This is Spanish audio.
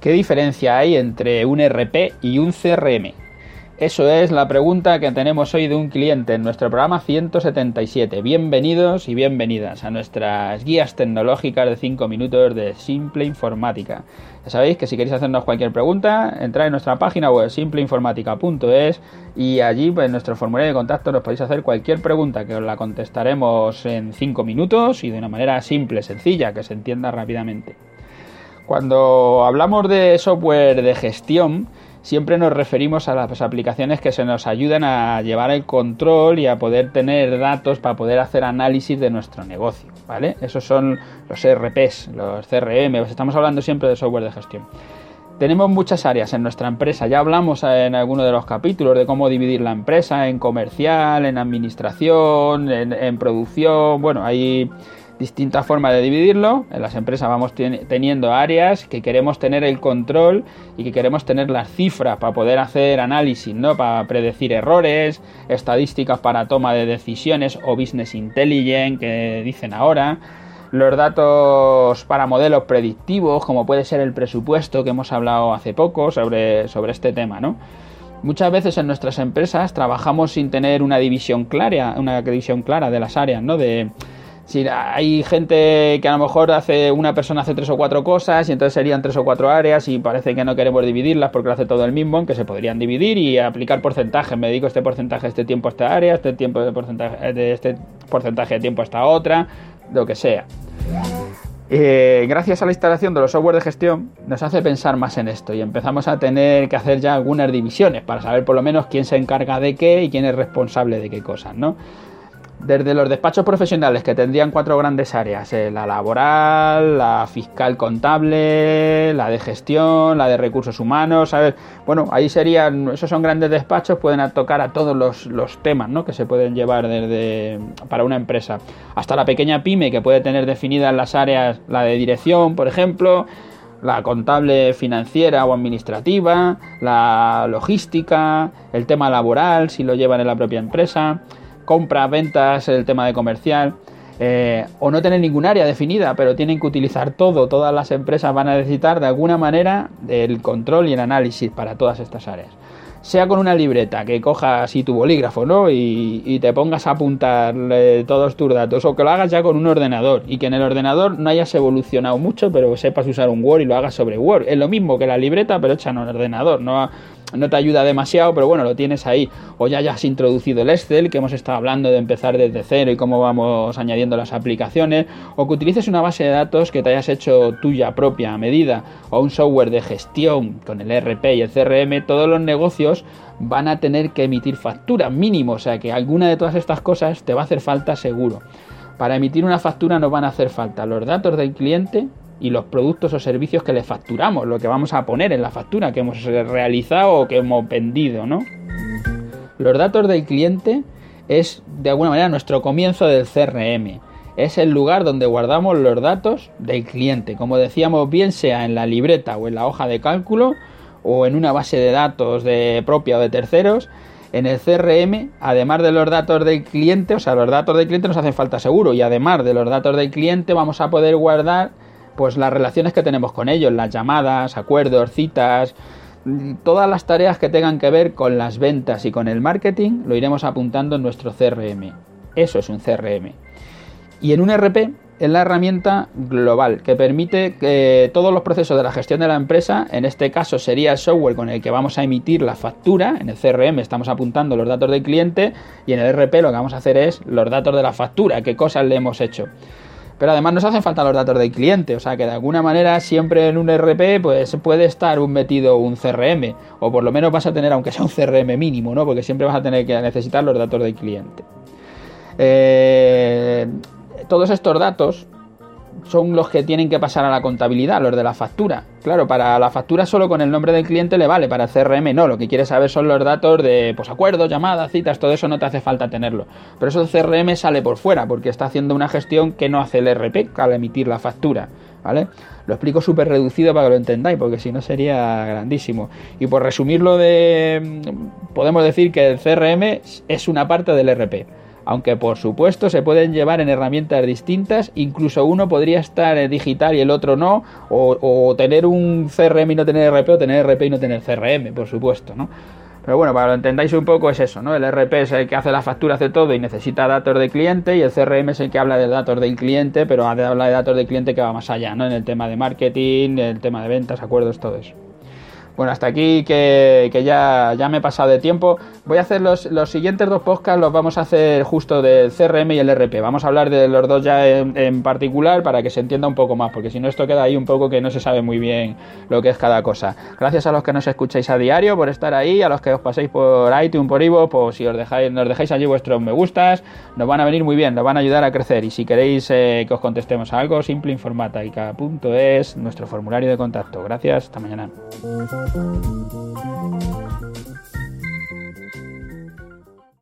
¿Qué diferencia hay entre un RP y un CRM? Eso es la pregunta que tenemos hoy de un cliente en nuestro programa 177. Bienvenidos y bienvenidas a nuestras guías tecnológicas de 5 minutos de Simple Informática. Ya sabéis que si queréis hacernos cualquier pregunta, entrad en nuestra página web simpleinformática.es y allí pues, en nuestro formulario de contacto nos podéis hacer cualquier pregunta que os la contestaremos en 5 minutos y de una manera simple, sencilla, que se entienda rápidamente. Cuando hablamos de software de gestión, siempre nos referimos a las aplicaciones que se nos ayudan a llevar el control y a poder tener datos para poder hacer análisis de nuestro negocio, ¿vale? Esos son los ERPs, los CRM, estamos hablando siempre de software de gestión. Tenemos muchas áreas en nuestra empresa, ya hablamos en alguno de los capítulos de cómo dividir la empresa en comercial, en administración, en, en producción, bueno, hay distintas formas de dividirlo. En las empresas vamos teniendo áreas que queremos tener el control y que queremos tener las cifras para poder hacer análisis, ¿no? Para predecir errores, estadísticas para toma de decisiones o business intelligence que dicen ahora. Los datos para modelos predictivos, como puede ser el presupuesto que hemos hablado hace poco sobre, sobre este tema, ¿no? Muchas veces en nuestras empresas trabajamos sin tener una división clara, una división clara de las áreas, ¿no? De, si hay gente que a lo mejor hace una persona hace tres o cuatro cosas y entonces serían tres o cuatro áreas y parece que no queremos dividirlas porque lo hace todo el mismo, aunque se podrían dividir y aplicar porcentajes. Me dedico este porcentaje este tiempo a esta área, este tiempo de porcentaje de este porcentaje de tiempo a esta otra, lo que sea. Eh, gracias a la instalación de los software de gestión nos hace pensar más en esto y empezamos a tener que hacer ya algunas divisiones para saber por lo menos quién se encarga de qué y quién es responsable de qué cosas, ¿no? Desde los despachos profesionales que tendrían cuatro grandes áreas, eh, la laboral, la fiscal contable, la de gestión, la de recursos humanos, ¿sabes? Bueno, ahí serían, esos son grandes despachos, pueden tocar a todos los, temas ¿no? que se pueden llevar desde, para una empresa, hasta la pequeña pyme que puede tener definidas las áreas, la de dirección, por ejemplo, la contable financiera o administrativa, la logística, el tema laboral, si lo llevan en la propia empresa compras, ventas, el tema de comercial. Eh, o no tener ningún área definida, pero tienen que utilizar todo. Todas las empresas van a necesitar de alguna manera el control y el análisis para todas estas áreas sea con una libreta, que cojas así tu bolígrafo, ¿no? Y, te pongas a apuntar todos tus datos, o que lo hagas ya con un ordenador, y que en el ordenador no hayas evolucionado mucho, pero sepas usar un Word y lo hagas sobre Word. Es lo mismo que la libreta, pero hecha en un ordenador, no, no te ayuda demasiado, pero bueno, lo tienes ahí. O ya hayas introducido el Excel, que hemos estado hablando de empezar desde cero y cómo vamos añadiendo las aplicaciones, o que utilices una base de datos que te hayas hecho tuya propia a medida, o un software de gestión con el RP y el CRM, todos los negocios van a tener que emitir factura mínimo, o sea que alguna de todas estas cosas te va a hacer falta seguro. Para emitir una factura nos van a hacer falta los datos del cliente y los productos o servicios que le facturamos, lo que vamos a poner en la factura que hemos realizado o que hemos vendido, ¿no? Los datos del cliente es de alguna manera nuestro comienzo del CRM. Es el lugar donde guardamos los datos del cliente. Como decíamos, bien sea en la libreta o en la hoja de cálculo o en una base de datos de propia o de terceros, en el CRM, además de los datos del cliente, o sea, los datos del cliente nos hacen falta seguro, y además de los datos del cliente vamos a poder guardar pues las relaciones que tenemos con ellos, las llamadas, acuerdos, citas, todas las tareas que tengan que ver con las ventas y con el marketing, lo iremos apuntando en nuestro CRM. Eso es un CRM. Y en un RP es la herramienta global que permite que todos los procesos de la gestión de la empresa, en este caso sería el software con el que vamos a emitir la factura, en el CRM estamos apuntando los datos del cliente y en el RP lo que vamos a hacer es los datos de la factura, qué cosas le hemos hecho. Pero además nos hacen falta los datos del cliente, o sea que de alguna manera siempre en un RP pues puede estar un metido un CRM, o por lo menos vas a tener, aunque sea un CRM mínimo, ¿no? Porque siempre vas a tener que necesitar los datos del cliente. Eh, todos estos datos son los que tienen que pasar a la contabilidad, los de la factura. Claro, para la factura solo con el nombre del cliente le vale, para el CRM no, lo que quieres saber son los datos de pues, acuerdos, llamadas, citas, todo eso no te hace falta tenerlo. Pero eso el CRM sale por fuera, porque está haciendo una gestión que no hace el RP al emitir la factura. ¿Vale? Lo explico súper reducido para que lo entendáis, porque si no sería grandísimo. Y por resumirlo de. podemos decir que el CRM es una parte del RP aunque por supuesto se pueden llevar en herramientas distintas, incluso uno podría estar digital y el otro no, o, tener un CRM y no tener RP, o tener RP y no tener CRM, por supuesto, ¿no? Pero bueno, para lo entendáis un poco es eso, ¿no? El RP es el que hace la factura, hace todo y necesita datos de cliente y el CRM es el que habla de datos del cliente, pero habla de datos del cliente que va más allá, ¿no? En el tema de marketing, el tema de ventas, acuerdos, todo eso. Bueno, hasta aquí que, ya, ya me he pasado de tiempo. Voy a hacer los, los, siguientes dos podcasts, los vamos a hacer justo del CRM y el RP. Vamos a hablar de los dos ya en, particular para que se entienda un poco más, porque si no esto queda ahí un poco que no se sabe muy bien lo que es cada cosa. Gracias a los que nos escucháis a diario por estar ahí, a los que os paséis por iTunes, por Ivo, pues si os dejáis, nos dejáis allí vuestros me gustas, nos van a venir muy bien, nos van a ayudar a crecer. Y si queréis eh, que os contestemos algo, simple informática.es, nuestro formulario de contacto. Gracias, hasta mañana. Thank you.